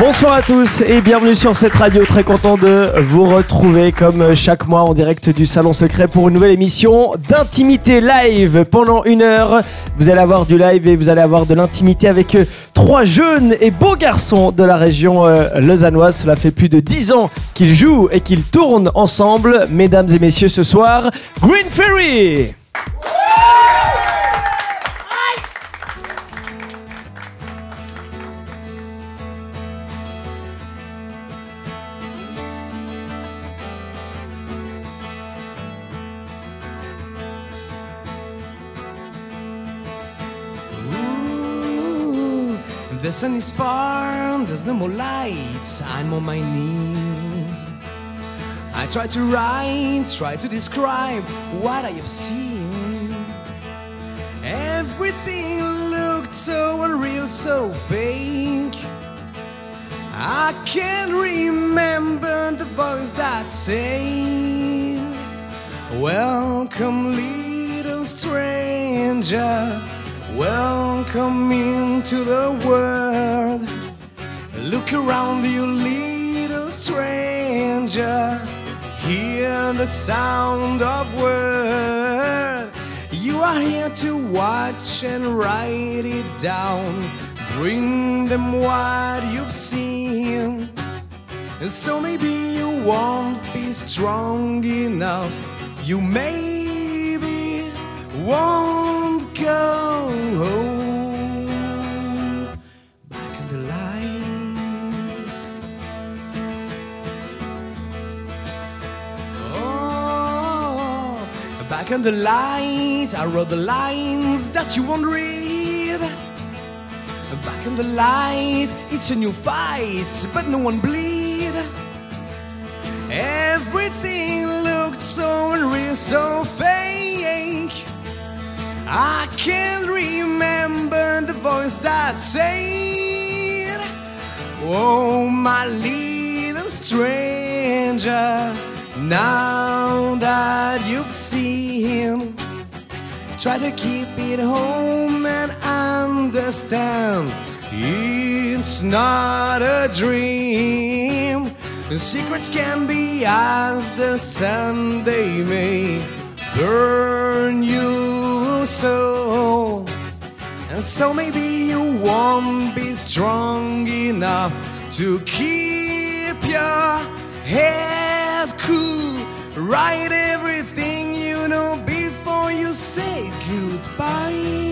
Bonsoir à tous et bienvenue sur cette radio. Très content de vous retrouver comme chaque mois en direct du Salon Secret pour une nouvelle émission d'intimité live. Pendant une heure, vous allez avoir du live et vous allez avoir de l'intimité avec euh, trois jeunes et beaux garçons de la région euh, lausannoise. Cela fait plus de dix ans qu'ils jouent et qu'ils tournent ensemble. Mesdames et messieurs, ce soir, Green Ferry. The sun is far, there's no more lights. I'm on my knees. I try to write, try to describe what I have seen. Everything looked so unreal, so fake. I can't remember the voice that said, Welcome, little stranger. Welcome into the world. Look around you, little stranger. Hear the sound of word. You are here to watch and write it down. Bring them what you've seen. And so maybe you won't be strong enough. You maybe won't go home. Back in the light. Oh, back in the light. I wrote the lines that you won't read. Back in the light, it's a new fight, but no one bleed. Everything looked so unreal, so fake. I can't remember the voice that said, Oh, my little stranger, now that you've seen. Him try to keep it home and understand it's not a dream. Secrets can be as the sun, they may burn you so. And so maybe you won't be strong enough to keep your head cool. Write everything you know before you say goodbye.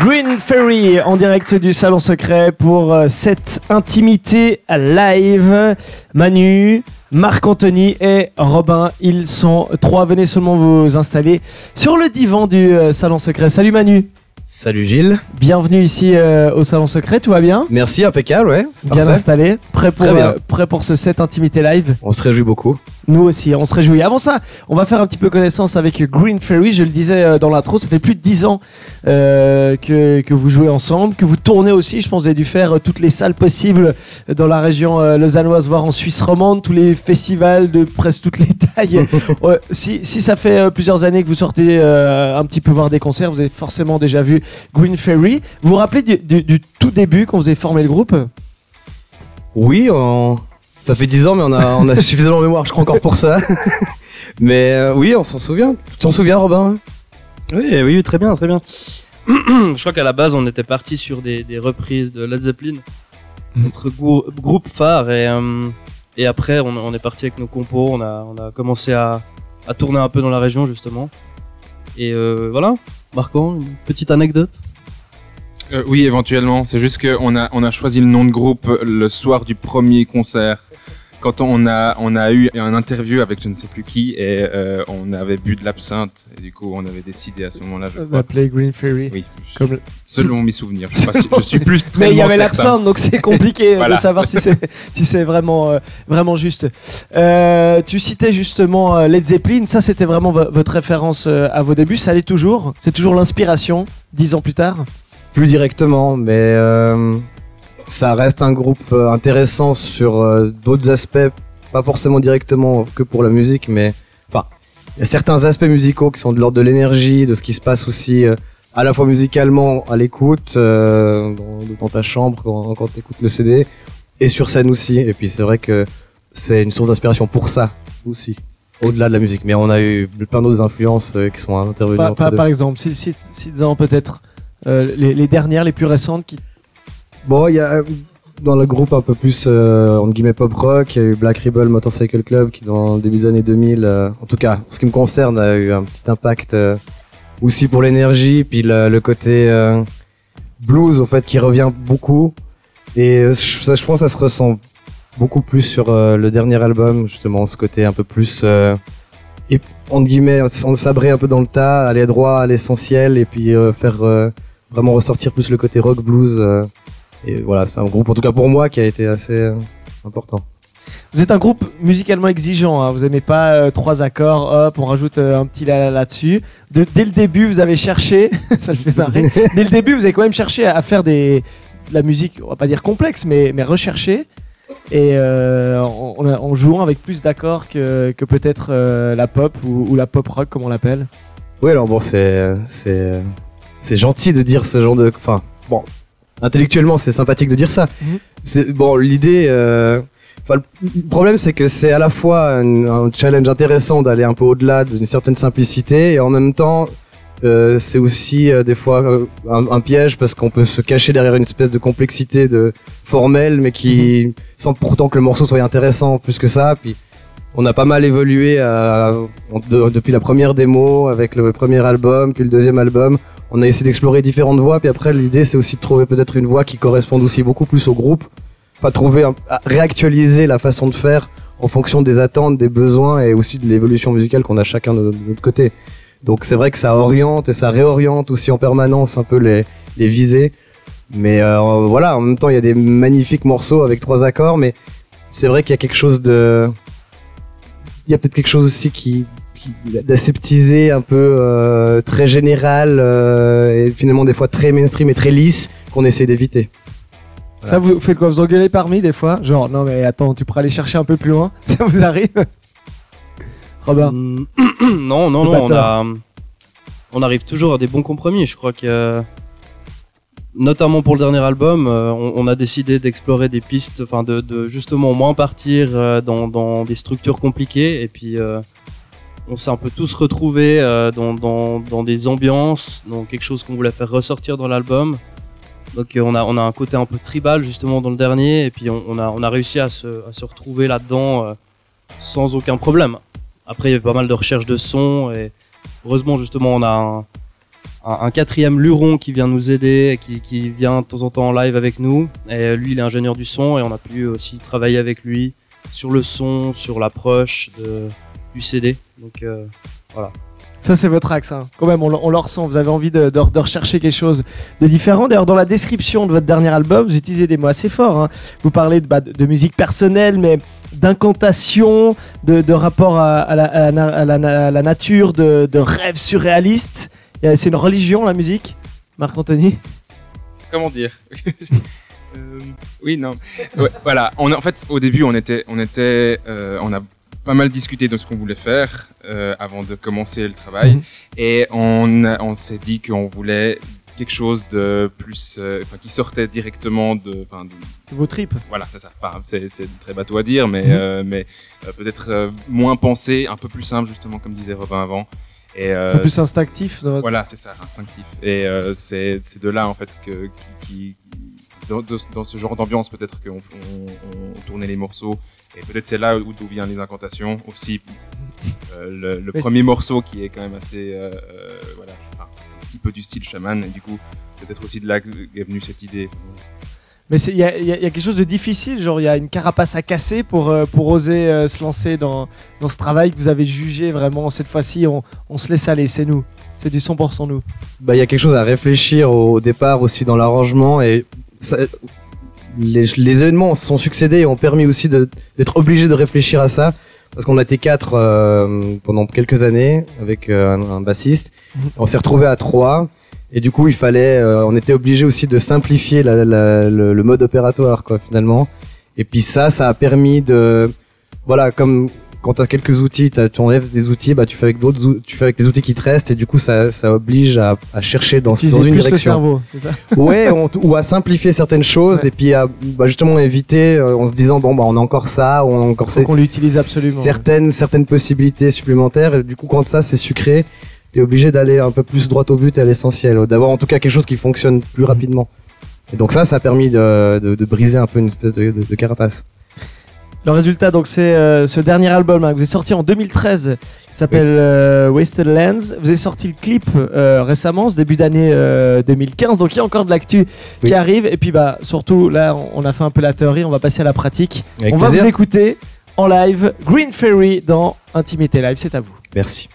Green Ferry en direct du Salon Secret pour euh, cette intimité live. Manu, Marc-Anthony et Robin, ils sont trois. Venez seulement vous installer sur le divan du euh, Salon Secret. Salut Manu, Salut Gilles. bienvenue ici euh, au Salon Secret, tout va bien? Merci, impeccable, ouais. Bien parfait. installé, prêt pour, euh, prêt pour ce set intimité live? On se réjouit beaucoup. Nous aussi, on se réjouit. Avant ça, on va faire un petit peu connaissance avec Green Ferry. Je le disais euh, dans l'intro, ça fait plus de 10 ans euh, que, que vous jouez ensemble, que vous tournez aussi. Je pense que vous avez dû faire toutes les salles possibles dans la région lausannoise, voire en Suisse romande, tous les festivals de presque toutes les tailles. Si, si ça fait plusieurs années que vous sortez un petit peu voir des concerts, vous avez forcément déjà vu Green Ferry. Vous vous rappelez du, du- du tout début quand vous avez formé le groupe? Oui, on- ça fait 10 ans, mais on a, on a suffisamment de mémoire, je crois, encore pour ça. mais euh, oui, on s'en souvient. Tu t'en souviens, Robin? Oui, oui, très bien, très bien. Je crois qu'à la base, on était parti sur des, des reprises de Led Zeppelin, notre grou- groupe phare, et, euh, et après, on, on est parti avec nos compos, on a, on a commencé à, à tourner un peu dans la région, justement. Et euh, voilà, Marquant, une petite anecdote Euh, oui, éventuellement. C'est juste qu'on on a choisi le nom de groupe le soir du premier concert quand on a, on a eu un interview avec je ne sais plus qui et euh, on avait bu de l'absinthe et du coup on avait décidé à ce moment-là, je crois. D'appeler Green Fairy. Oui, Comme... selon mes souvenirs. Je, suis pas je suis plus très Mais il y avait l'absinthe, donc c'est compliqué Voilà. de savoir si c'est si c'est vraiment euh, vraiment juste. Euh, tu citais justement Led Zeppelin, ça c'était vraiment vo- votre référence à vos débuts, ça l'est toujours? C'est toujours l'inspiration dix ans plus tard? Plus directement, mais euh, ça reste un groupe euh, intéressant sur euh, d'autres aspects, pas forcément directement que pour la musique, mais enfin, il y a certains aspects musicaux qui sont de l'ordre de l'énergie, de ce qui se passe aussi euh, à la fois musicalement à l'écoute, euh, dans, dans ta chambre quand, quand tu écoutes le CD, et sur scène aussi. Et puis c'est vrai que c'est une source d'inspiration pour ça aussi, au-delà de la musique. Mais on a eu plein d'autres influences qui sont intervenues Par, par- par exemple, si, si, si peut-être euh, les, les dernières, les plus récentes qui Bon, il y a dans le groupe un peu plus euh, entre guillemets pop rock, il y a eu Black Rebel Motorcycle Club qui dans le début des années 2000, euh, en tout cas, en ce qui me concerne, a eu un petit impact euh, aussi pour l'énergie, puis le, le côté euh, blues en fait qui revient beaucoup. Et euh, ça, je pense, ça se ressent beaucoup plus sur euh, le dernier album, justement, ce côté un peu plus et entre guillemets, on sabrer un peu dans le tas, aller droit à l'essentiel et puis faire vraiment ressortir plus le côté rock blues. Et voilà, c'est un groupe, en tout cas pour moi, qui a été assez euh, important. Vous êtes un groupe musicalement exigeant, hein. vous aimez pas euh, trois accords, hop, on rajoute euh, un petit la là-dessus. De- dès le début, vous avez cherché, ça le fait marrer, dès le début, vous avez quand même cherché à, à faire des, de la musique, on va pas dire complexe, mais, mais recherchée, et euh, en, jouant avec plus d'accords que, que peut-être la pop ou, ou la pop rock, comme on l'appelle. Oui, alors bon, c'est gentil de dire ce genre de, enfin, bon, intellectuellement, c'est sympathique de dire ça. Mhm. C'est bon, l'idée. euh, le problème, c'est que c'est à la fois un, un challenge intéressant d'aller un peu au-delà d'une certaine simplicité, et en même temps, euh, c'est aussi euh, des fois euh, un, un piège parce qu'on peut se cacher derrière une espèce de complexité de formelle, mais qui sans pourtant que le morceau soit intéressant plus que ça. Puis on a pas mal évolué de- depuis la première démo avec le premier album, puis le deuxième album. On a essayé d'explorer différentes voies, puis après l'idée c'est aussi de trouver peut-être une voie qui corresponde aussi beaucoup plus au groupe. Enfin trouver, réactualiser la façon de faire en fonction des attentes, des besoins et aussi de l'évolution musicale qu'on a chacun de, notre côté. Donc c'est vrai que ça oriente et ça réoriente aussi en permanence un peu les, les visées. Mais euh, voilà, en même temps il y a des magnifiques morceaux avec trois accords, mais c'est vrai qu'il y a quelque chose de y a peut-être quelque chose aussi qui, qui d'aseptisé un peu euh, très général euh, et finalement des fois très mainstream et très lisse qu'on essaie d'éviter. Ça, vous faites quoi Vous engueulez parmi des fois? Genre, non mais attends, tu pourrais aller chercher un peu plus loin? Ça vous arrive? Robin Mm, non, non, non, on, a, on arrive toujours à des bons compromis. Je crois que, notamment pour le dernier album, euh, on, a décidé d'explorer des pistes, enfin de, justement moins partir euh, dans, des structures compliquées et puis euh, on s'est un peu tous retrouvés dans, des ambiances, dans quelque chose qu'on voulait faire ressortir dans l'album. Donc on a, un côté un peu tribal justement dans le dernier et puis on, a, réussi à se, à se retrouver là-dedans sans aucun problème. Après, il y avait pas mal de recherches de sons et heureusement, justement, on a un, un- quatrième luron qui vient nous aider, qui, vient de temps en temps en live avec nous. Et lui, il est ingénieur du son et on a pu aussi travailler avec lui sur le son, sur l'approche du CD. Donc, euh, Ça, c'est votre axe. hein. Quand même, on, le- ressent. Vous avez envie de, rechercher quelque chose de différent. D'ailleurs, dans la description de votre dernier album, vous utilisez des mots assez forts. hein. Vous parlez de, bah, de- musique personnelle, mais d'incantation, de, rapport à, la, à la nature, de, de rêve C'est une religion, la musique Marc-Anthony comment dire Euh, Oui, non. Ouais, voilà. On, en fait, au début, on était, on était, euh, on a pas mal discuté de ce qu'on voulait faire euh, avant de commencer le travail, Mhm. et on, a- on s'est dit qu'on voulait quelque chose de plus, euh, enfin, qui sortait directement de, enfin, de- Vos tripes voilà, c'est ça. Enfin, c'est, très bateau à dire, mais, Mhm. euh, mais euh, peut-être moins pensé, un peu plus simple justement, comme disait Robin avant. Et, Un peu plus instinctif dans votre- voilà, c'est ça, instinctif. Et euh, c'est de là en fait que qui, qui- dans, de- dans ce genre d'ambiance peut-être qu'on on, on tournait les morceaux et peut-être c'est là où d'où viennent les incantations aussi. euh, le premier morceau qui est quand même assez euh, euh, voilà, enfin, un petit peu du style chaman et du coup peut-être aussi de là qu'est venue cette idée. Mais il y a, y y quelque chose de difficile, genre il y a une carapace à casser pour, euh, pour oser euh, se lancer dans, dans ce travail que vous avez jugé vraiment cette fois-ci, on, on se laisse aller, c'est nous. C'est du 100% nous. Bah, il y a quelque chose à réfléchir au départ aussi dans l'arrangement et ça- les, les événements se sont succédés et ont permis aussi d'être obligé de réfléchir à ça parce qu'on a été quatre euh, pendant quelques années avec un, un bassiste. On s'est retrouvé à trois et du coup il fallait, euh, on était obligé aussi de simplifier la- la- le, le mode opératoire quoi finalement. Et puis ça, ça a permis de, voilà comme quand tu as quelques outils, t'as- tu enlèves des outils, bah tu fais avec d'autres, tu fais avec les outils qui te restent et du coup ça, ça oblige à, à chercher dans, dans une plus le direction. cerveau, c'est ça Ouais, on- ou à simplifier certaines choses et puis à bah, justement éviter euh, en se disant bon bah on a encore ça, on a encore ces- qu'on l'utilise absolument. certaines certaines possibilités supplémentaires et du coup quand ça c'est sucré, t'es obligé d'aller un peu plus droit au but et à l'essentiel, d'avoir en tout cas quelque chose qui fonctionne plus rapidement. Et donc ça, ça a permis de, de, de briser un peu une espèce de, carapace. Le résultat, donc, c'est euh, ce dernier album hein, que vous avez sorti en 2013, qui s'appelle euh, Wasted Lands. Vous avez sorti le clip euh, récemment, ce début d'année euh, 2015. Donc, il y a encore de l'actu qui arrive. Et puis, bah, surtout, là, on- a fait un peu la théorie, on va passer à la pratique. Avec on va vous écouter en live Green Fairy dans Intimité Live. C'est à vous. Merci.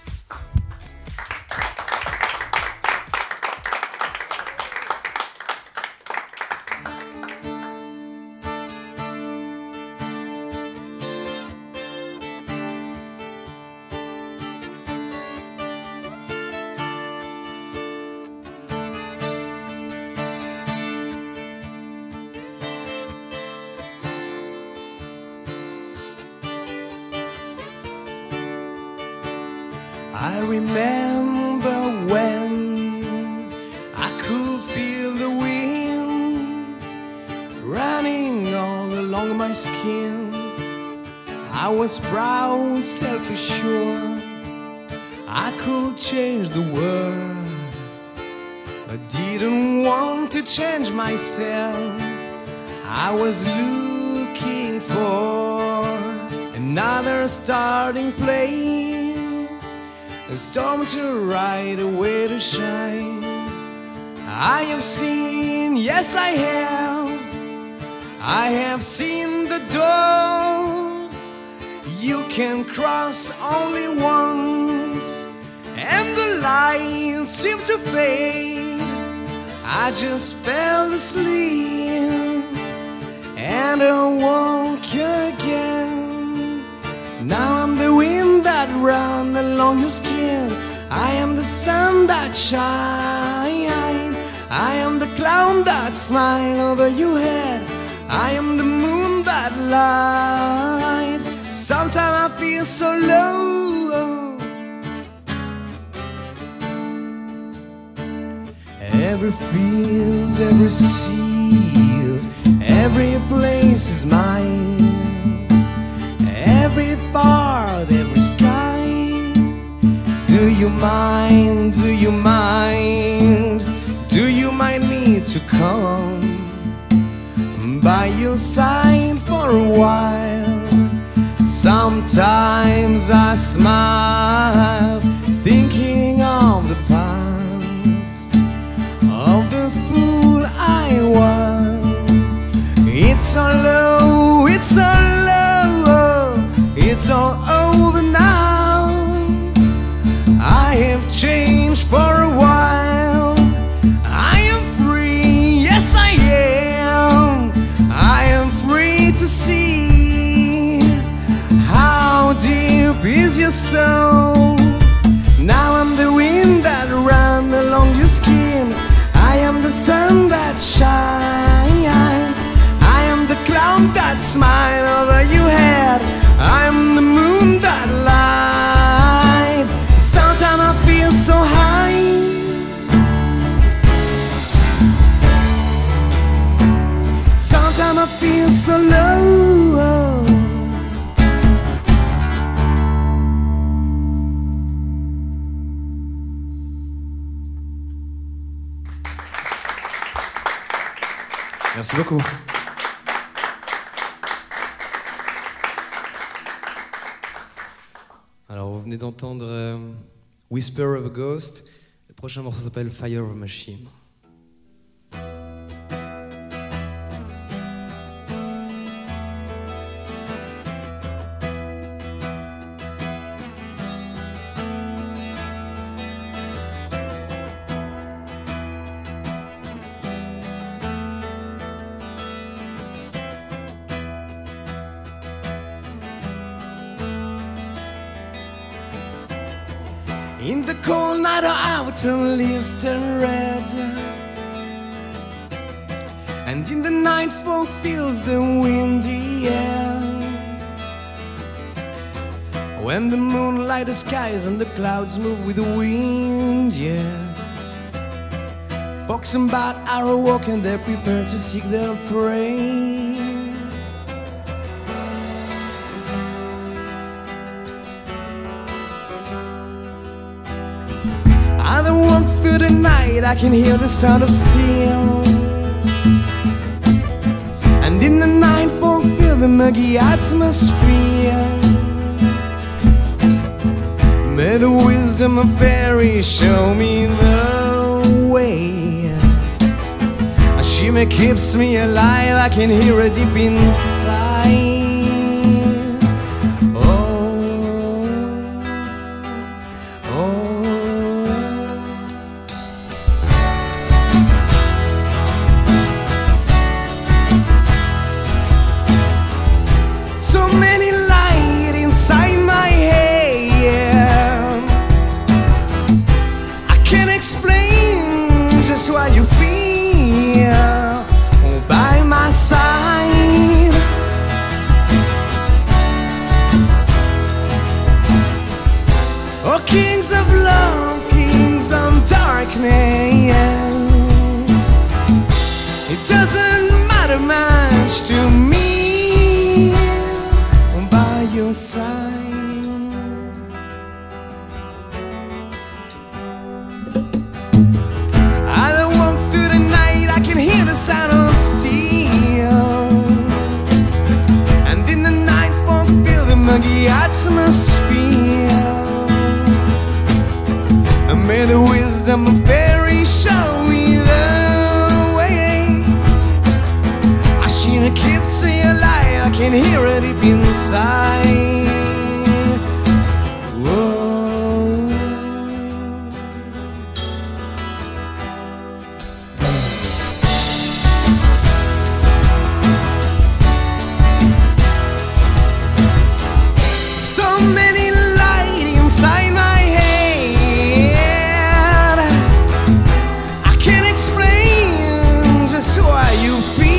Yes, I have, I have seen the door. You can cross only once, and the lights seem to fade. I just fell asleep and I woke again. Now I'm the wind that run along your skin. I am the sun that shine. I am the clown that smile over your head. I am the moon that light. Sometimes I feel so low. Every field, every seas, every place is mine. Every part, every sky. Do you mind? Do you mind? Do you mind me to come by your side for a while? Sometimes I smile, thinking of the past, of the fool I was. It's all low, it's all low, it's all over now. Soul. Now I'm the wind that run along your skin. I am the sun that shine. I am the cloud that smile over your head. I am the moon that light. Sometimes I feel so high. Sometimes I feel so low. Merci beaucoup. Alors, vous venez d'entendre euh, Whisper of a Ghost. Le prochain morceau s'appelle Fire of a Machine. Leaves red. And in the night, fog fills the windy air. When the moonlight, the skies and the clouds move with the wind, yeah. Fox and bat are and they're prepared to seek their prey. The night, I can hear the sound of steel. And in the fog fill the muggy atmosphere. May the wisdom of fairies show me the way. She may keeps me alive, I can hear her deep inside. Why you feel?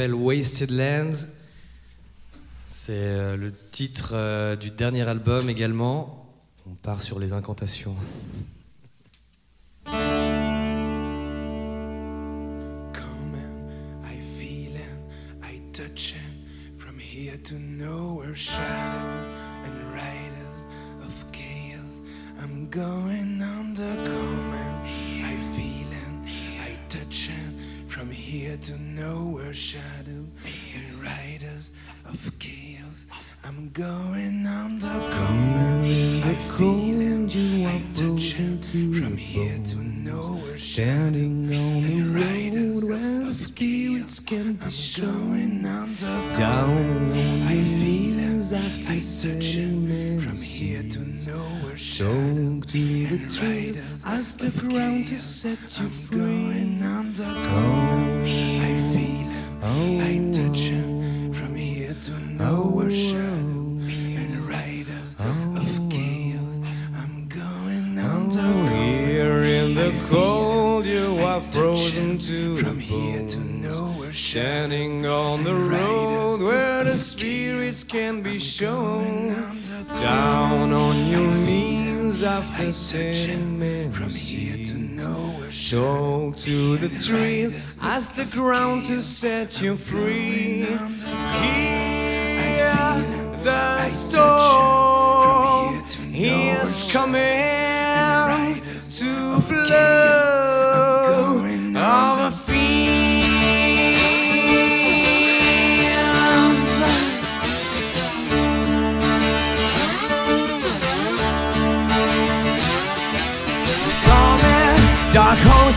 S'appelle Wasted Lands. C'est euh, le titre euh, du dernier album également. On part sur les incantations. I feel him, I touch him from here to nowhere. Shadow and riders of chaos. I'm going undercover. I feel him, I touch from here to nowhere. Shadow and riders of chaos. I'm going undercover. I feel him, I touch from here to nowhere. Standing on the road where the spirits can be shown down I feel after touch him from here to nowhere. Show to the truth. I step around to set you free. Oh, I feel him. I touch him from here to nowhere. Oh, Shadow and riders oh, of chaos. I'm going undercover. Here in the cold, you are frozen to From here to nowhere. Standing on the road where the spirits can be shown. Down on your knees after saying From here to mercy. nowhere. Talk to the tree, ask the ground to set you free. Hear the storm, he is coming to flood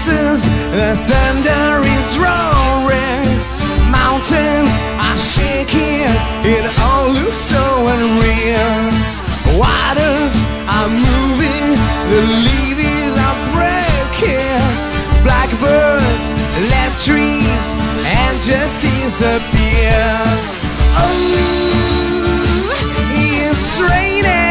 the thunder is roaring. Mountains are shaking, it all looks so unreal. Waters are moving, the leaves are breaking. Blackbirds left trees and just disappear. Oh, it's raining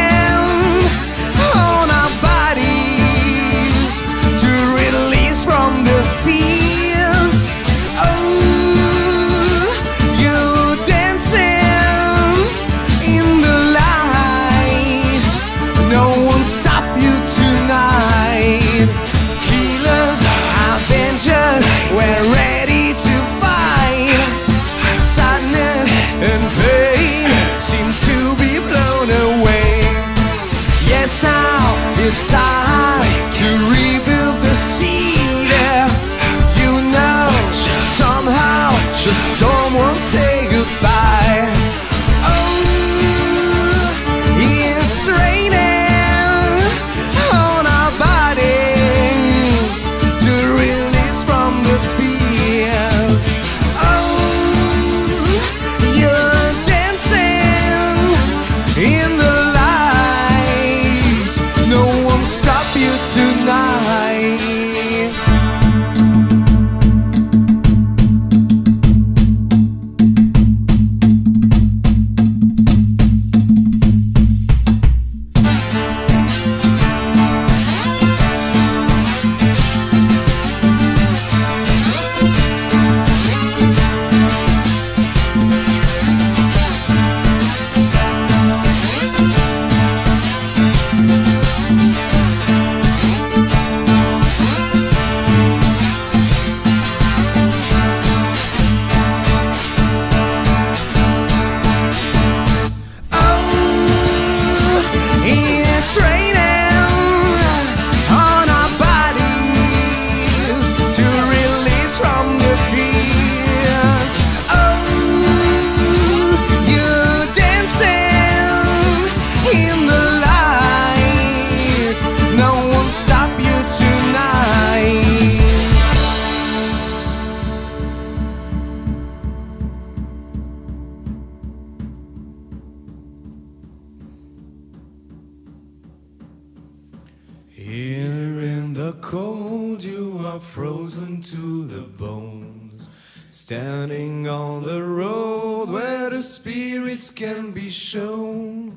cold, you are frozen to the bones. Standing on the road where the spirits can be shown.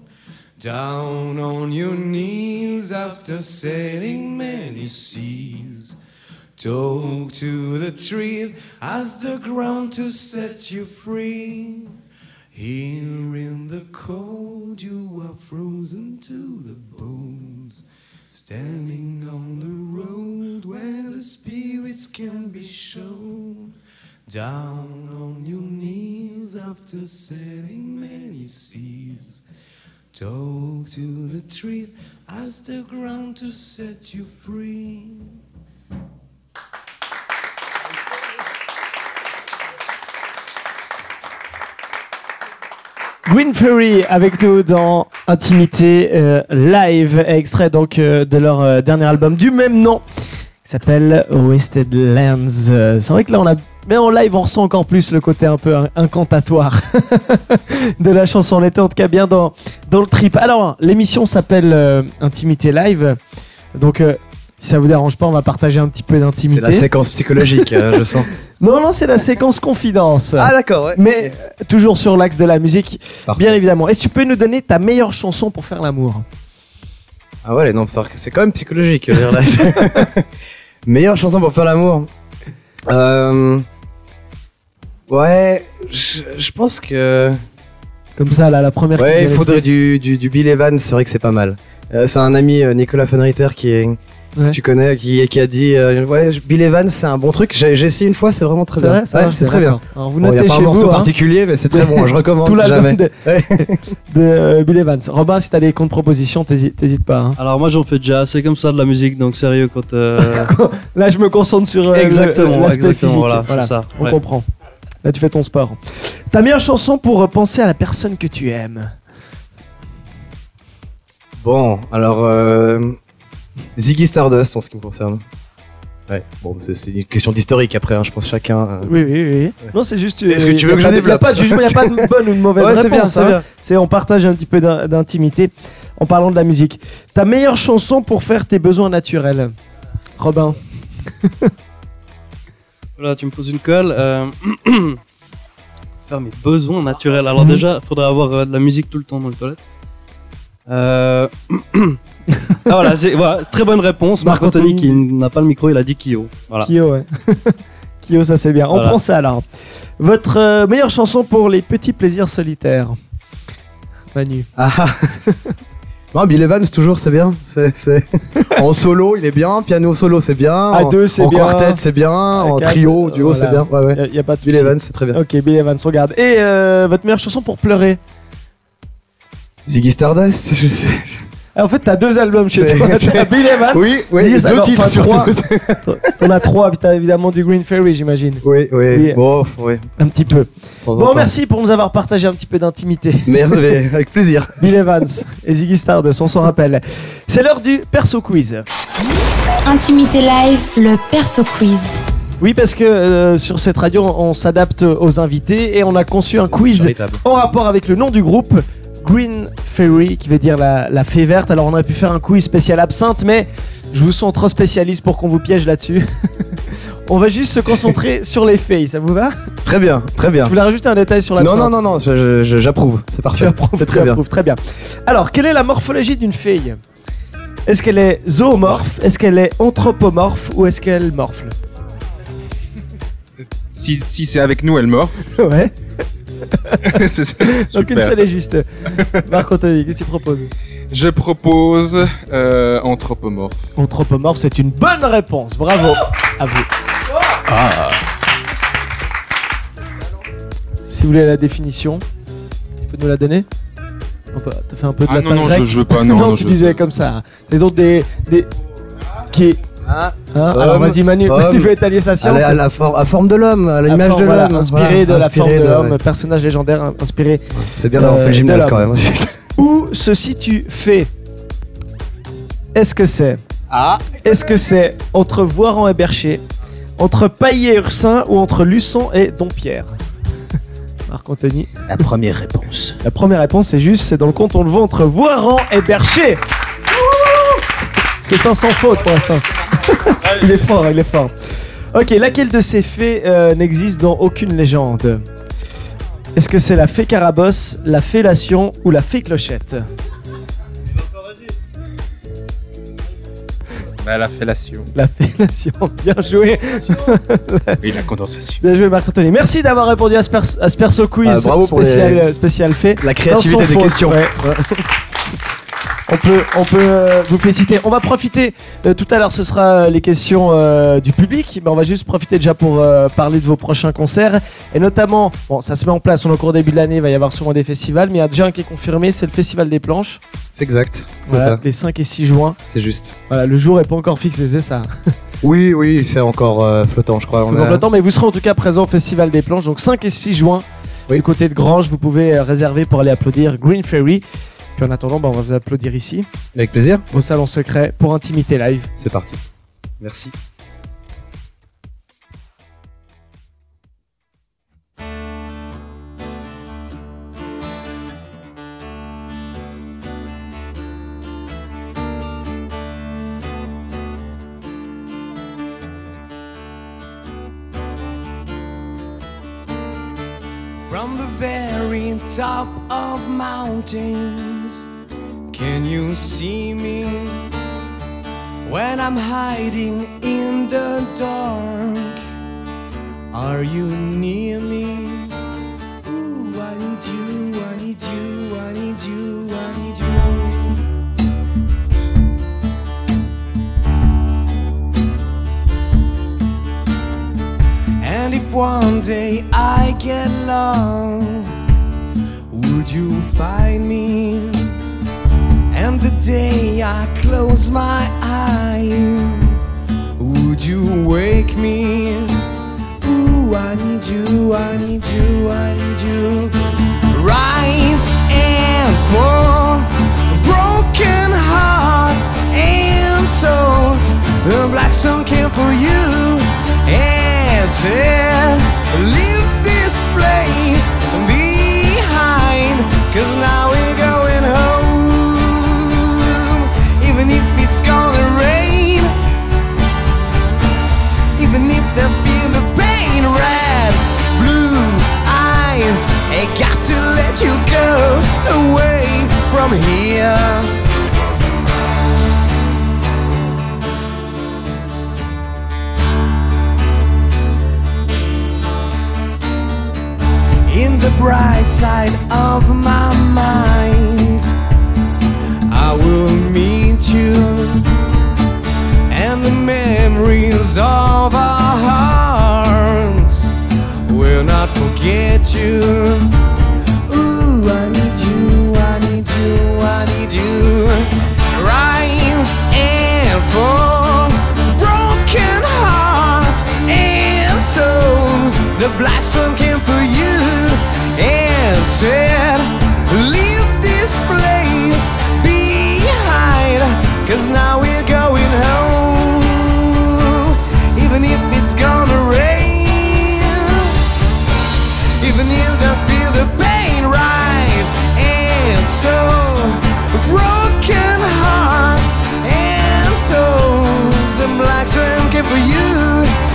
Down on your knees after sailing many seas. Talk to the tree, ask the ground to set you free. Here in the cold, you are frozen to the bones. Standing on the road where the spirits can be shown. Down on your knees after sailing many seas. Talk to the tree, ask the ground to set you free. Green Fury avec nous dans Intimité euh, Live, extrait donc euh, de leur euh, dernier album du même nom, qui s'appelle Wasted Lands. C'est vrai que là on a, mais en live on ressent encore plus le côté un peu in- incantatoire de la chanson. On était en tout cas bien dans, dans le trip. Alors l'émission s'appelle Intimité Live, donc si ça vous dérange pas, on va partager un petit peu C'est d'intimité. la séquence psychologique, hein, je sens. Non, non, c'est la séquence confidence. Ah d'accord, ouais. Mais euh, toujours sur l'axe de la musique, Parfait. bien évidemment. Est-ce que tu peux nous donner ta meilleure chanson pour faire l'amour? Ah ouais, non, c'est c'est quand même psychologique. je veux dire, là. Meilleure chanson pour faire l'amour? Euh... Ouais, je je pense que Comme ça, là, la première. ouais, il faudrait du, du, du Bill Evans. C'est vrai que c'est pas mal. Euh, c'est un ami euh, Nicolas Fenreiter qui est Ouais. tu connais qui, qui a dit euh, ouais Bill Evans c'est un bon truc. J'ai essayé une fois, c'est vraiment très C'est bien. vrai, ça Ouais, c'est très bien. Alors, vous Bon, y a pas un chez morceau vous hein, particulier, mais c'est très bon. Je recommande tout si l'album jamais. de, de, euh, Bill Evans. Robin, si t'as des contre-propositions, t'hésites t'hésites pas. hein. Alors moi j'en fais déjà assez comme ça de la musique, donc sérieux quand... euh, Là, je me concentre sur euh, le- exactement, l'aspect exactement, physique. voilà, c'est ça. On ouais. comprend. Là, tu fais ton sport. Ta meilleure chanson pour penser à la personne que tu aimes? Bon, alors euh, Ziggy Stardust en ce qui me concerne. Ouais. Bon, c'est une question d'historique après, hein, je pense chacun. euh, Oui, oui, oui. Non, c'est juste. Est-ce que tu euh, veux y a que je développe Y a pas de jugement, il n'y a pas de bonne ou de mauvaise Ouais, réponse. c'est bien, c'est hein. bien. C'est on partage un petit peu d'in- d'intimité en parlant de la musique. Ta meilleure chanson pour faire tes besoins naturels? Robin. Voilà, tu me poses une colle. euh, Faire mes besoins naturels. Alors Mhm. déjà, il faudrait avoir euh, de la musique tout le temps dans les toilettes. Euh... ah voilà, c'est voilà, très bonne réponse. Marc Marc-Anthony Anthony. qui n'a pas le micro, il a dit Kyo. Voilà. Kyo, ouais. Kyo, ça c'est bien. On Voilà. prend ça alors. Votre euh, meilleure chanson pour les petits plaisirs solitaires Manu. Ah ah. Non, Bill Evans, toujours, c'est bien. C'est, c'est- en solo, il est bien. Piano solo, c'est bien. À en, deux, c'est en bien. quartet, c'est bien. en quatre, trio, duo, voilà. c'est bien. Ouais, ouais. Il n'y a, pas de Bill. Evans, c'est très bien. Ok, Bill Evans, on regarde. Et euh, votre meilleure chanson pour pleurer? Ziggy Stardust. je- Ah, En fait, t'as deux albums chez toi. T'as Bill Evans. oui, oui, deux alors, titres surtout. trois. T'en as trois. puis T'as évidemment du Green Fairy, j'imagine. oui, oui. Oui. Bon, oui. Un petit peu. Bon, temps. merci pour nous avoir partagé un petit peu d'intimité. Merci, mais avec plaisir. Bill Evans et Ziggy Stardust, on s'en rappelle. C'est l'heure du perso quiz. Intimité live, le perso quiz. Oui, parce que euh, sur cette radio, on, on s'adapte aux invités et on a conçu un quiz en rapport avec le nom du groupe. Green Fairy, qui veut dire la, la fée verte. Alors, on aurait pu faire un quiz spécial absinthe, mais je vous sens trop spécialiste pour qu'on vous piège là-dessus. on va juste se concentrer sur les fées, ça vous va? Très bien, très bien. Je voulais rajouter un détail sur Non, l'absinthe. non, non, non, je- j'approuve. C'est parfait. C'est très bien. très bien. Alors, quelle est la morphologie d'une fille Est-ce qu'elle est zoomorphe? Est-ce qu'elle est anthropomorphe Ou est-ce qu'elle morfle? Si, si c'est avec nous, elle mord. Ouais. donc une seule est juste. Marc Anthony, qu'est-ce que tu proposes Je propose euh, anthropomorphe. Anthropomorphe, c'est une bonne réponse. Bravo à vous. Si vous voulez la définition, tu peux nous la donner On peut- T'as fait un peu de Ah non, non, je, je veux pas. Non, Non, non, tu je- disais comme ça. C'est donc des. des... Qui. Ah, Hein Homme, Alors vas-y Manu, homme. tu veux étaler sa à science la, à la for- à forme de l'homme, à l'image de voilà, l'homme. Inspiré voilà, de la forme de de- l'homme, ouais. personnage légendaire inspiré. C'est bien d'avoir euh, fait le de gymnase quand même. Où se situe Fée? Est-ce que c'est Ah Est-ce que c'est entre Voiran et Bercher, entre Paillet et Ursin ou entre Luçon et Dompierre? Marc Anthony. La première réponse. La première réponse c'est juste, c'est dans le compte on le voit entre Voiran et Bercher. C'est un sans faute pour l'instant. il est fort, il est fort. Ok, laquelle de ces fées euh, n'existe dans aucune légende? Est-ce que c'est la fée Carabosse, la fellation ou la fée Clochette? Bah, la fellation. La fellation, bien joué. Oui, la condensation. Bien joué Marc Anthony. Merci d'avoir répondu à ce, pers- à ce perso quiz Ah, bravo pour spécial, les- spécial fait. La créativité des faute, questions. ouais. On peut, on peut euh, vous féliciter. On va profiter. euh, tout à l'heure, ce sera euh, les questions euh, du public. Mais on va juste profiter déjà pour euh, parler de vos prochains concerts. Et notamment, bon, ça se met en place. On est au cours début de l'année. Il va y avoir sûrement des festivals. Mais il y a déjà un qui est confirmé c'est le Festival des Planches. C'est exact, c'est Voilà, ça, les 5 et 6 juin. c'est juste. Voilà, le jour est pas encore fixé, c'est ça. Oui, oui, c'est encore flottant, je crois. C'est encore temps, mais vous serez en tout cas présent au Festival des Planches. Donc 5 et 6 juin, Oui. du côté de Grange, vous pouvez réserver pour aller applaudir Green Fairy. Puis en attendant, bah, on va vous applaudir ici, Avec plaisir, au salon secret, pour Intimité Live. c'est parti. Merci. Top of mountains, can you see me? When I'm hiding in the dark, are you near me? Ooh, I need you, I need you, I need you, I need you. And if one day I get lost, would you find me? And the day I close my eyes, would you wake me? Ooh, I need you, I need you, I need you. Rise and fall, broken hearts and souls. The black sun came for you. and said, Leave this place cause now we're going home. Even if it's gonna rain, even if they feel the pain, red, blue eyes, I got to let you go away from here. Bright side of my mind. I will meet you, and the memories of our hearts will not forget you. Ooh, I need you, I need you, I need you. Rise and fall, broken hearts and souls. The black said, Leave this place behind, cause now we're going home. Even if it's gonna rain, even if they feel the pain rise, and so broken hearts and souls. The black swan came for you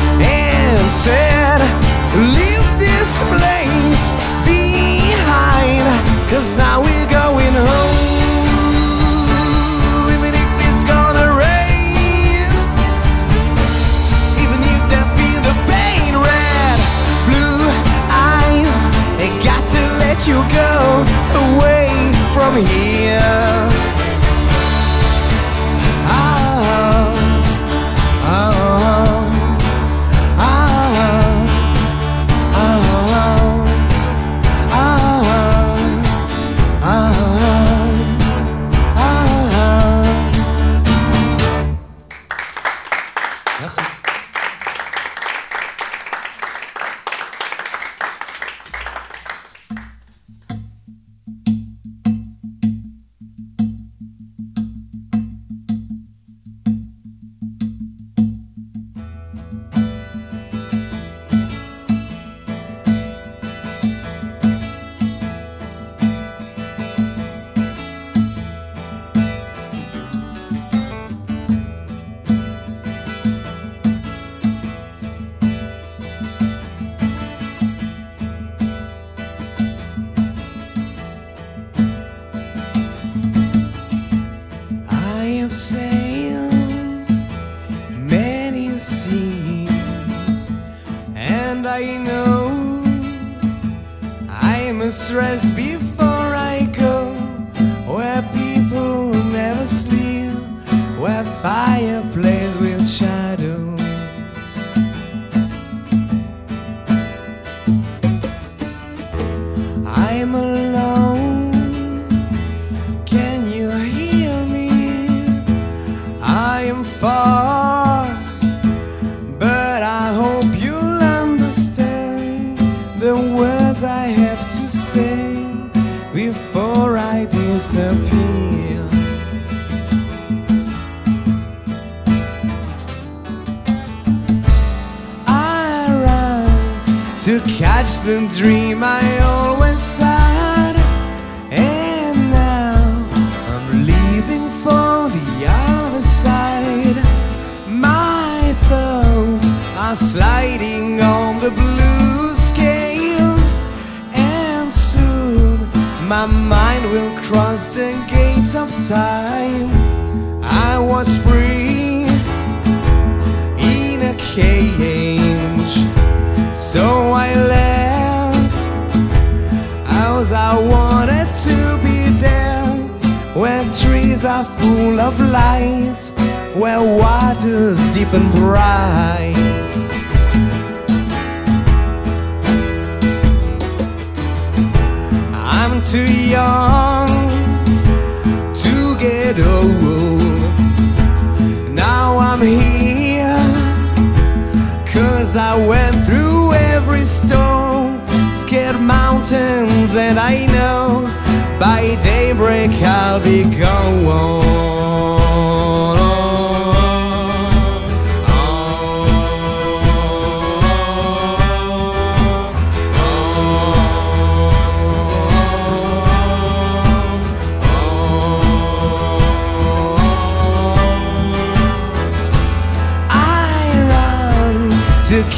from here.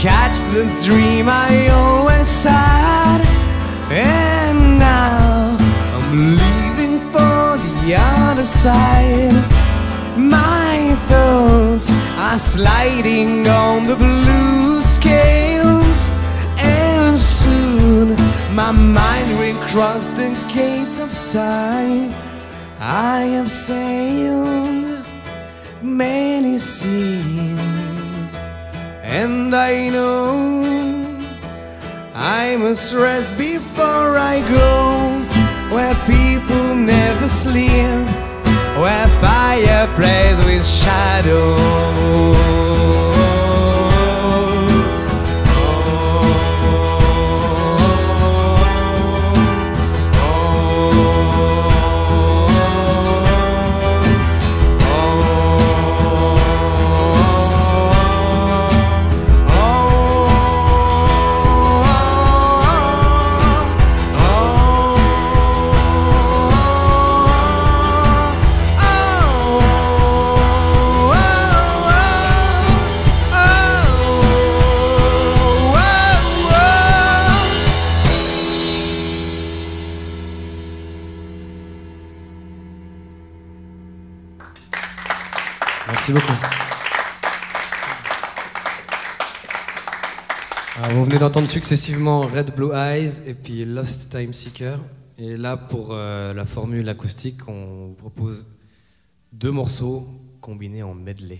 Catch the dream I always had. And now I'm leaving for the other side. My thoughts are sliding on the blue scales, and soon my mind will cross the gates of time. I have sailed many seas, and I know I must rest before I go where people never sleep, where fire plays with shadows. Merci beaucoup. Alors, vous venez d'entendre successivement Red Blue Eyes et puis Lost Time Seeker. Et là, pour euh, la formule acoustique, on vous propose deux morceaux combinés en medley.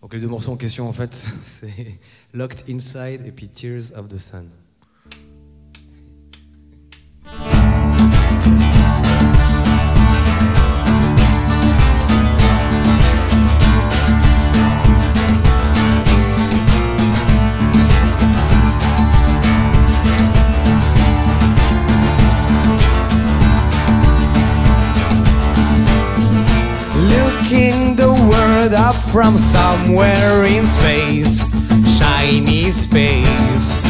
Donc les deux morceaux en question, en fait, c'est Locked Inside et puis Tears of the Sun. From somewhere in space, shiny space.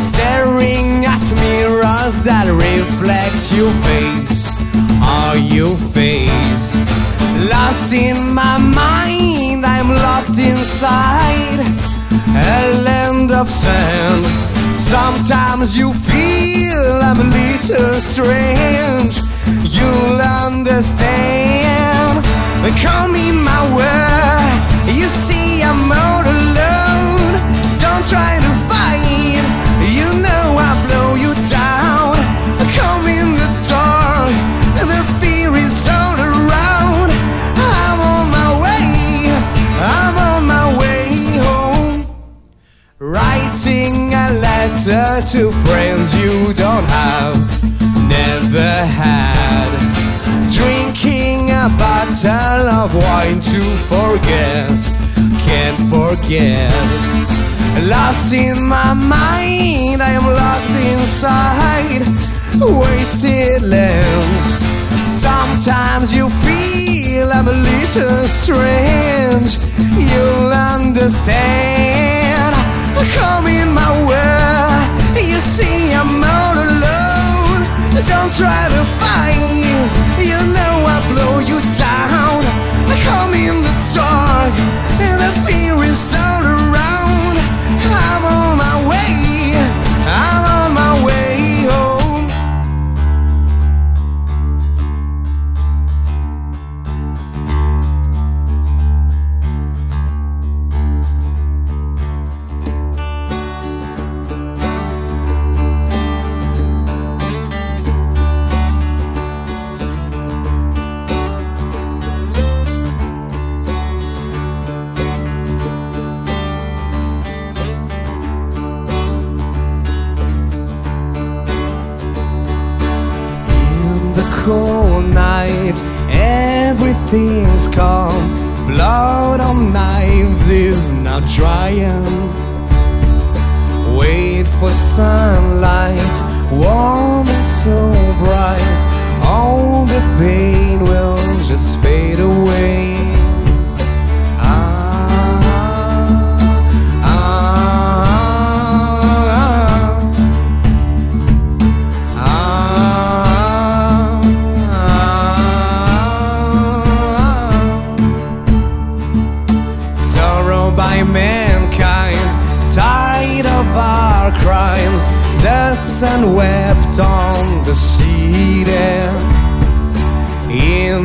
Staring at mirrors that reflect your face, or your face. Lost in my mind, I'm locked inside a land of sand. Sometimes you feel I'm a little strange. You'll understand. Come me my world. You see, I'm all alone. Don't try to fight. You know I blow you down. Come in the dark. The fear is all around. I'm on my way. I'm on my way home. Writing a letter to friends you don't have, never had. Drinking a bottle of wine to forget, can't forget. Lost in my mind, I am locked inside wasted lands. Sometimes you feel I'm a little strange. You'll understand. Don't try to fight. You know I'll blow you down.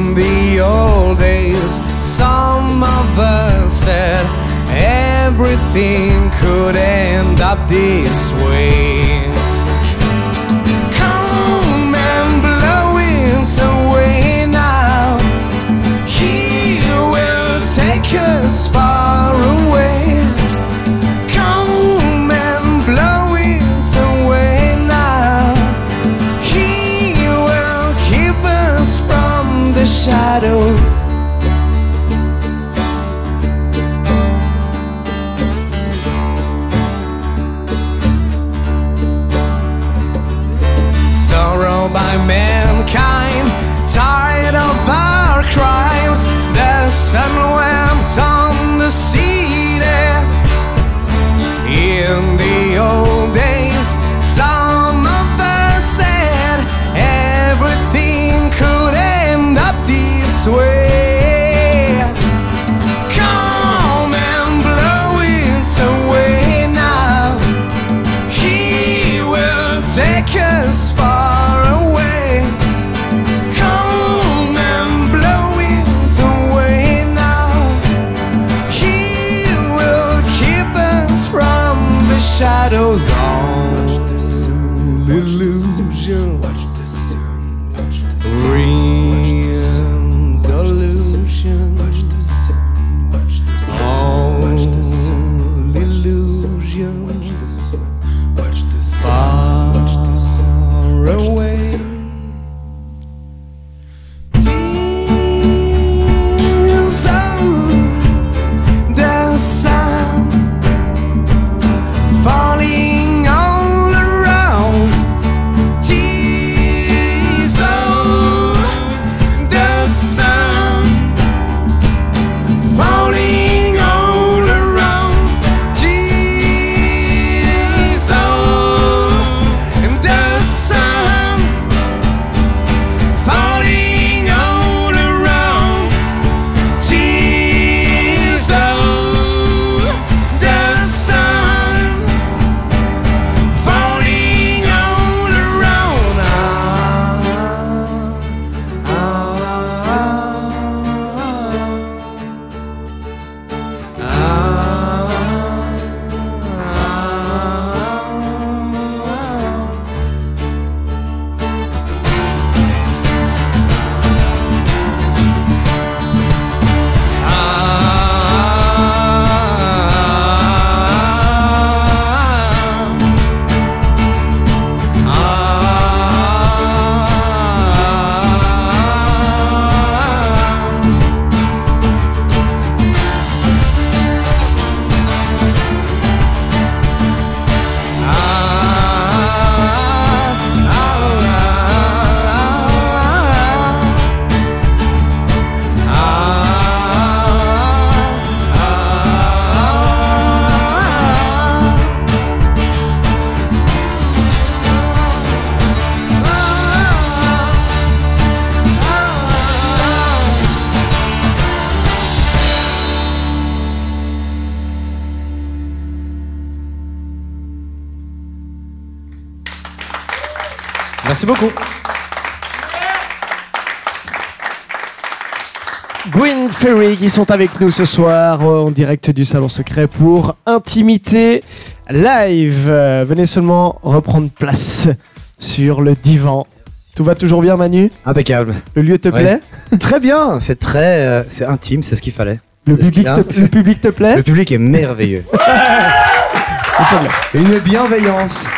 In the old days, some of us said everything could end up this way. Merci beaucoup. Green Ferry qui sont avec nous ce soir euh, en direct du Salon Secret pour Intimité Live. Euh, venez seulement reprendre place sur le divan. Tout va toujours bien Manu? Impeccable. Le lieu te Ouais. plaît? Très bien, c'est très, euh, c'est intime, c'est ce qu'il fallait. le public, te, le public te plaît? Le public est merveilleux. Nous sommes là. Une bienveillance.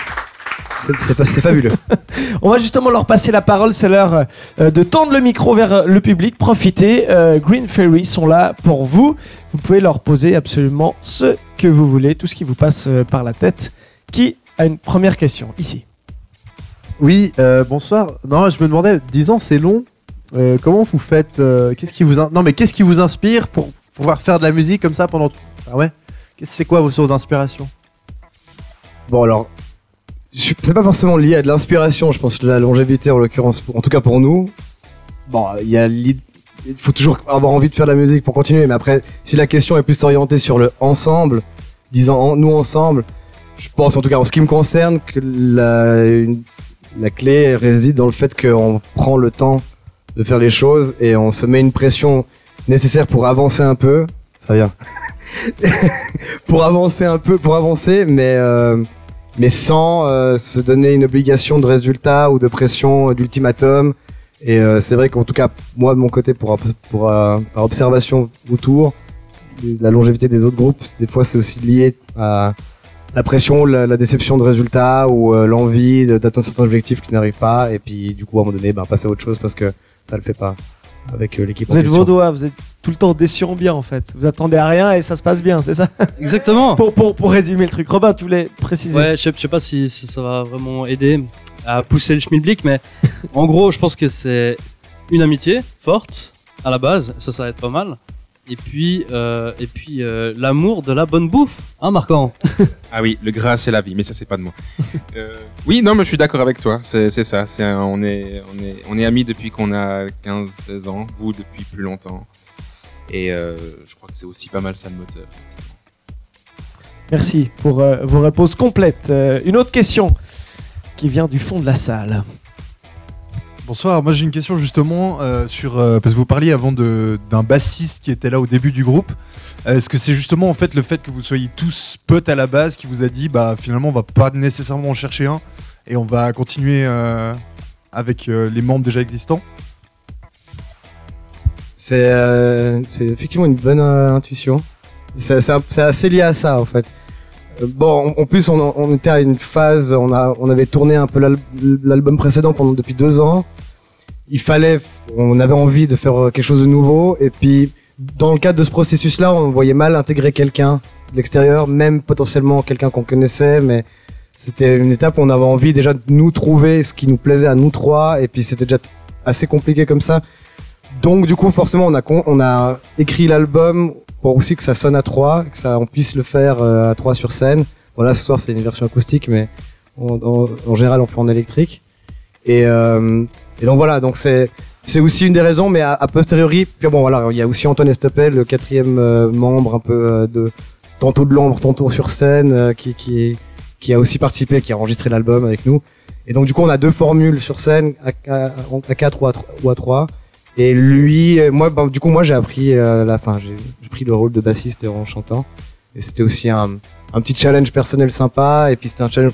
C'est fabuleux. On va justement leur passer la parole, c'est l'heure euh, de tendre le micro vers le public. Profitez, euh, Green Ferry sont là pour vous. Vous pouvez leur poser absolument ce que vous voulez, tout ce qui vous passe euh, par la tête. Qui a une première question? Ici Oui, euh, bonsoir. Non, je me demandais, 10 ans c'est long. Euh, comment vous faites euh, Qu'est-ce qui vous in- non mais qu'est-ce qui vous inspire pour pouvoir faire de la musique comme ça pendant Ah ouais. C'est quoi vos sources d'inspiration? Bon alors, c'est pas forcément lié à de l'inspiration, je pense la longévité en l'occurrence, en tout cas pour nous. Bon, il y a il faut toujours avoir envie de faire de la musique pour continuer, mais après, si la question est plus orientée sur le ensemble, disant nous ensemble, je pense en tout cas en ce qui me concerne que la clé réside dans le fait qu'on prend le temps de faire les choses et on se met une pression nécessaire pour avancer un peu. Ça vient. pour avancer un peu, pour avancer, mais euh, mais sans euh, se donner une obligation de résultat ou de pression euh, d'ultimatum. Et euh, c'est vrai qu'en tout cas, moi de mon côté, pour, pour, euh, par observation autour, la longévité des autres groupes, des fois c'est aussi lié à la pression, la, la déception de résultats ou euh, l'envie d'atteindre certains objectifs qui n'arrivent pas. Et puis du coup, à un moment donné, ben, passer à autre chose parce que ça le fait pas avec euh, l'équipe. en Vous êtes question. vaudois, vous êtes tout le temps déçus en bien en fait. Vous attendez à rien et ça se passe bien, c'est ça? Exactement. pour, pour, pour résumer le truc. Robin, tu voulais préciser Ouais, je sais, je sais pas si, si ça va vraiment aider à pousser le schmilblick, mais en gros, je pense que c'est une amitié forte à la base, ça, ça va être pas mal. Et puis, euh, et puis euh, l'amour de la bonne bouffe, hein, Marquant Ah oui, le gras c'est la vie, mais ça c'est pas de moi. Euh, oui, non, mais je suis d'accord avec toi. C'est ça. C'est on est on est on est amis depuis qu'on a 15-16 ans. Vous depuis plus longtemps. Et euh, je crois que c'est aussi pas mal ça le moteur. Merci pour euh, vos réponses complètes. Euh, une autre question qui vient du fond de la salle. Bonsoir, moi j'ai une question justement euh, sur euh, parce que vous parliez avant d'un bassiste qui était là au début du groupe. Euh, Est-ce que c'est justement en fait le fait que vous soyez tous potes à la base qui vous a dit bah finalement on va pas nécessairement en chercher un et on va continuer avec les membres déjà existants? C'est effectivement une bonne intuition. C'est assez lié à ça en fait. Bon, en plus, on, on était à une phase, on, a, on avait tourné un peu l'al- l'album précédent pendant depuis deux ans. Il fallait, on avait envie de faire euh, quelque chose de nouveau. Et puis, dans le cadre de ce processus-là, on voyait mal intégrer quelqu'un de l'extérieur, même potentiellement quelqu'un qu'on connaissait, mais c'était une étape où on avait envie déjà de nous trouver ce qui nous plaisait à nous trois. Et puis, c'était déjà assez compliqué comme ça. Donc, du coup, forcément, on a, on a écrit l'album pour aussi que ça sonne à trois, que ça, on puisse le faire euh, à trois sur scène. Voilà, ce soir c'est une version acoustique, mais en général on fait en électrique. Et, euh, et donc voilà, donc c'est c'est aussi une des raisons, mais à posteriori, puis bon voilà, il y a aussi Antoine Estepel, le quatrième euh, membre un peu euh, de tantôt de l'ombre, tantôt sur scène, euh, qui qui a aussi participé, qui a enregistré l'album avec nous. Et donc du coup on a deux formules sur scène, à, à, à 4 ou à, ou à 3. Et lui, moi, bah, du coup, moi, j'ai appris euh, la fin. J'ai pris le rôle de bassiste en chantant. Et c'était aussi un, un petit challenge personnel sympa. Et puis c'était un challenge.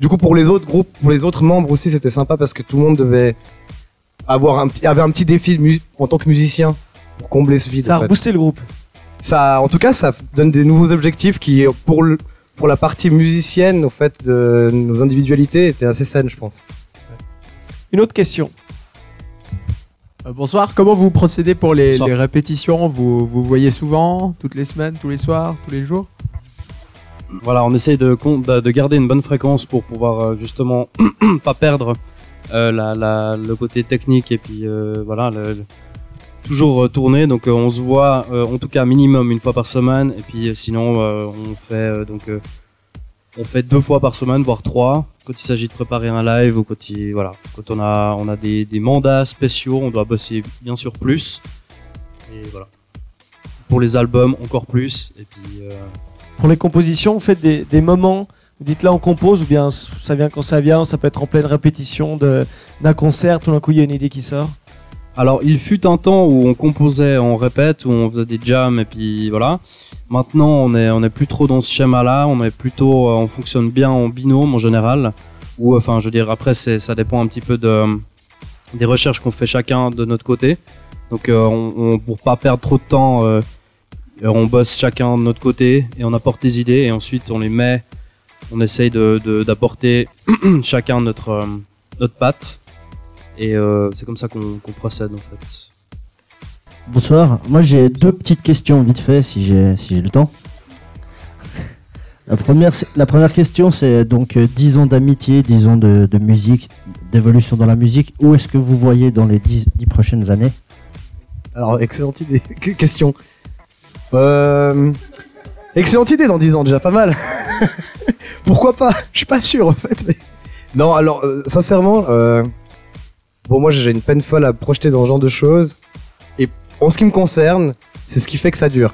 Du coup, pour les autres groupes, pour les autres membres aussi, c'était sympa parce que tout le monde devait avoir un petit, avait un petit défi en tant que musicien pour combler ce vide. Ça a en fait. reboosté le groupe. Ça, en tout cas, ça donne des nouveaux objectifs qui, pour le, pour la partie musicienne, au fait, de nos individualités, étaient assez saines, je pense. Une autre question. Euh, bonsoir, comment vous procédez pour les, les répétitions? Vous, vous voyez souvent, toutes les semaines, tous les soirs, tous les jours? Voilà, on essaye de, con- de, de garder une bonne fréquence pour pouvoir euh, justement pas perdre euh, la, le côté technique et puis euh, voilà, toujours tourner. Donc on se voit en tout cas minimum une fois par semaine et puis sinon on fait donc on fait deux fois par semaine voire trois quand il s'agit de préparer un live ou quand il, voilà quand on a on a des, des mandats spéciaux, on doit bosser bien sûr plus et voilà. Pour les albums encore plus et puis Pour les compositions, vous faites des, moments, vous dites là on compose ou bien ça vient quand ça vient, ça peut être en pleine répétition d'un concert, tout d'un coup il y a une idée qui sort. Alors, il fut un temps où on composait, on répète, où on faisait des jams et puis voilà. Maintenant, on est, on est plus trop dans ce schéma-là. On est plutôt, euh, on fonctionne bien en binôme en général. Ou enfin, je veux dire, après, ça dépend un petit peu de, des recherches qu'on fait chacun de notre côté. Donc, euh, on- pour pas perdre trop de temps, euh, euh, on bosse chacun de notre côté et on apporte des idées et ensuite on les met. On essaye de, de- d'apporter chacun notre, euh, notre patte. Et euh, c'est comme ça qu'on, procède en fait. Bonsoir, moi j'ai deux petites questions vite fait si j'ai si j'ai le temps. La première, la première question c'est donc euh, 10 ans d'amitié, 10 ans de, de musique, d'évolution dans la musique. Où est-ce que vous voyez dans les 10, 10 prochaines années? Alors, excellente idée. Que- Question. Euh, excellente idée dans 10 ans, déjà pas mal. Pourquoi pas? Je suis pas sûr en fait. mais- Non, alors, euh, sincèrement, euh, moi j'ai une peine folle à projeter dans ce genre de choses. Et en ce qui me concerne, c'est ce qui fait que ça dure.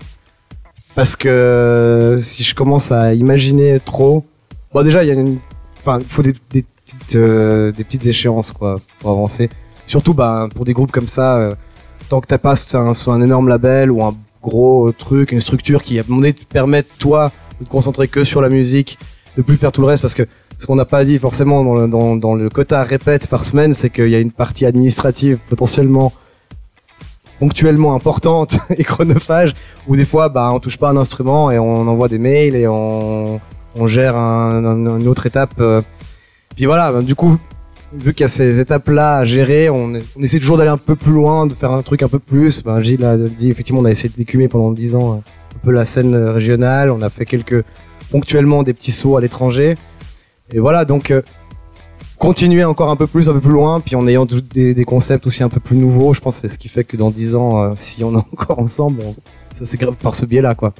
Parce que euh, si je commence à imaginer trop, Bon, déjà, il y a une. Enfin, faut des, petites, euh, des petites échéances, quoi, pour avancer. Surtout, bah, pour des groupes comme ça, tant que t'as pas un, un énorme label ou un gros truc, une structure qui, donné, te permette, toi, de te concentrer que sur la musique, de plus faire tout le reste, parce que ce qu'on n'a pas dit forcément dans le, quota répète par semaine, c'est qu'il y a une partie administrative potentiellement ponctuellement importante et chronophage où des fois bah on touche pas un instrument et on envoie des mails et on, gère un, un- une autre étape euh. puis voilà bah, du coup vu qu'il y a ces étapes là à gérer on, essaie toujours d'aller un peu plus loin de faire un truc un peu plus ben, Gilles a dit effectivement on a essayé d'écumer pendant 10 ans euh, un peu la scène euh, régionale on a fait quelques ponctuellement des petits sauts à l'étranger et voilà donc euh, continuer encore un peu plus, un peu plus loin, puis en ayant des, concepts aussi un peu plus nouveaux. Je pense c'est ce qui fait que dans 10 ans, euh, si on est encore ensemble, ça c'est par ce biais-là, quoi.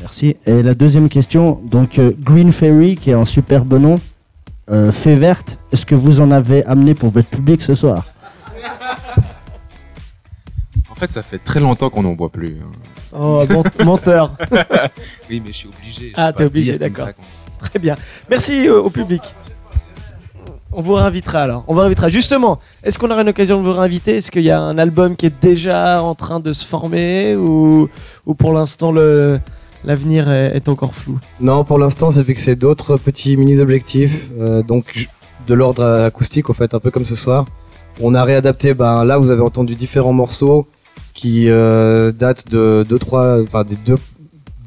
Merci. Et la deuxième question, donc Green Fairy, qui est un superbe nom, euh, fée verte, est-ce que vous en avez amené pour votre public ce soir En fait, ça fait très longtemps qu'on n'en boit plus. hein. Oh, ment- menteur. oui, mais je suis obligé. je Ah, peux t'es pas obligé, dire comme d'accord. ça qu'on- Très bien. Merci euh, au public. On vous réinvitera alors. On vous réinvitera. Justement, est-ce qu'on aura une occasion de vous réinviter? Est-ce qu'il y a un album qui est déjà en train de se former ou, ou pour l'instant le l'avenir est, encore flou Non, pour l'instant, c'est fixé d'autres petits mini-objectifs, euh, donc de l'ordre acoustique, au fait, un peu comme ce soir. On a réadapté, ben, là, vous avez entendu différents morceaux qui euh, datent de deux, trois, enfin, des deux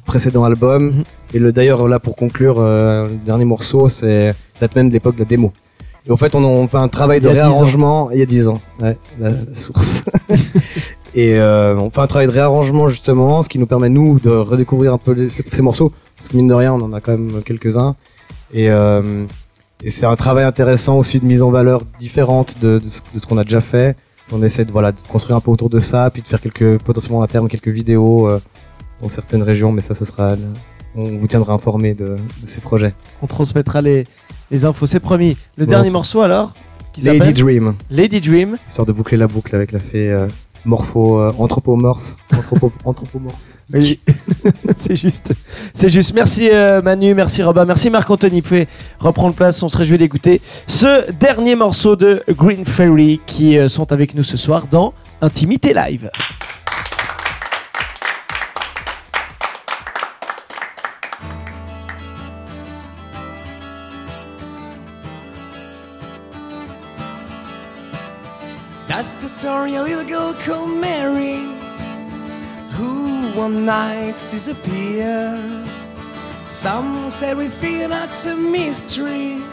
précédents albums. Et le d'ailleurs, là, pour conclure, euh, le dernier morceau, c'est date même de l'époque de la démo. Et en fait, on, on fait un travail de Il y a 10 ans. réarrangement il y a 10 ans, ouais, la source. Et euh, on fait un travail de réarrangement justement, ce qui nous permet nous de redécouvrir un peu les- ces, ces morceaux, parce que mine de rien, on en a quand même quelques-uns. Et, euh, et c'est un travail intéressant aussi de mise en valeur différente de, de ce, qu'on a déjà fait. On essaie de voilà de construire un peu autour de ça, puis de faire quelques potentiellement à terme quelques vidéos euh, dans certaines régions, mais ça ce sera, on vous tiendra informé de, de ces projets. On transmettra les, les infos, c'est promis. Le dernier morceau alors qui Lady Dream, Lady Dream. histoire de boucler la boucle avec la fée morpho, euh, anthropomorphe, anthropo, anthropomorphe. Oui, c'est juste. C'est juste. Merci euh, Manu, merci Robin, merci Marc-Anthony. Vous pouvez reprendre place, on se réjouit d'écouter ce dernier morceau de Green Fairy qui euh, sont avec nous ce soir dans Intimité Live. Story a little girl called Mary Who one night disappeared. Some said we fear that's a mystery.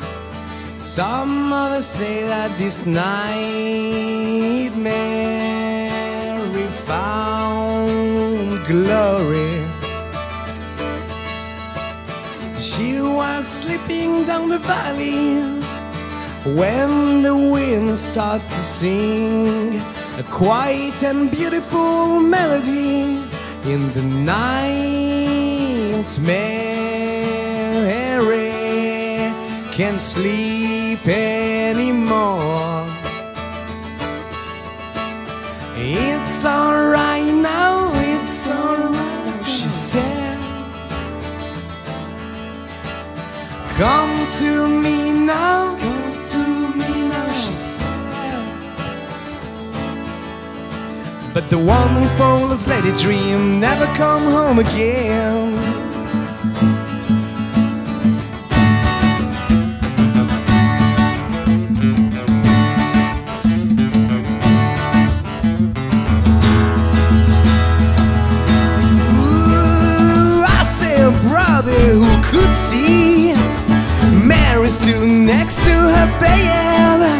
Some others say that this night Mary found glory. She was slipping down the valleys when the wind starts to sing a quiet and beautiful melody in the night. Mary can't sleep anymore. It's alright now it's alright she said. Come to me now, But the one who follows Lady Dream never come home again. Ooh, I say brother who could see Mary stood next to her bed.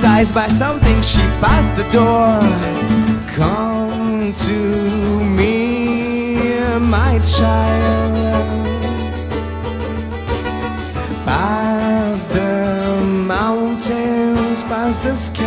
Hypnotized by something, she passed the door. Come to me, my child. Past the mountains, past the sky.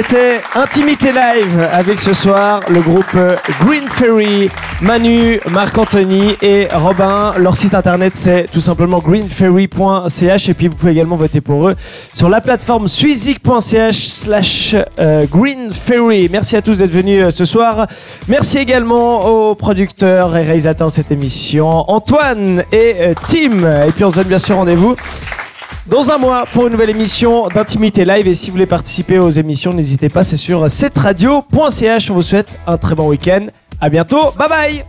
C'était Intimité Live avec ce soir le groupe Green Ferry, Manu, Marc-Anthony et Robin. Leur site internet c'est tout simplement greenferry.ch et puis vous pouvez également voter pour eux sur la plateforme suizik.ch slash euh, Green Ferry. Merci à tous d'être venus euh, ce soir. Merci également aux producteurs et réalisateurs de cette émission, Antoine et euh, Tim. Et puis on se donne bien sûr rendez-vous dans un mois pour une nouvelle émission d'Intimité Live. Et si vous voulez participer aux émissions, n'hésitez pas, c'est sur cetradio.ch. On vous souhaite un très bon week-end. À bientôt. Bye bye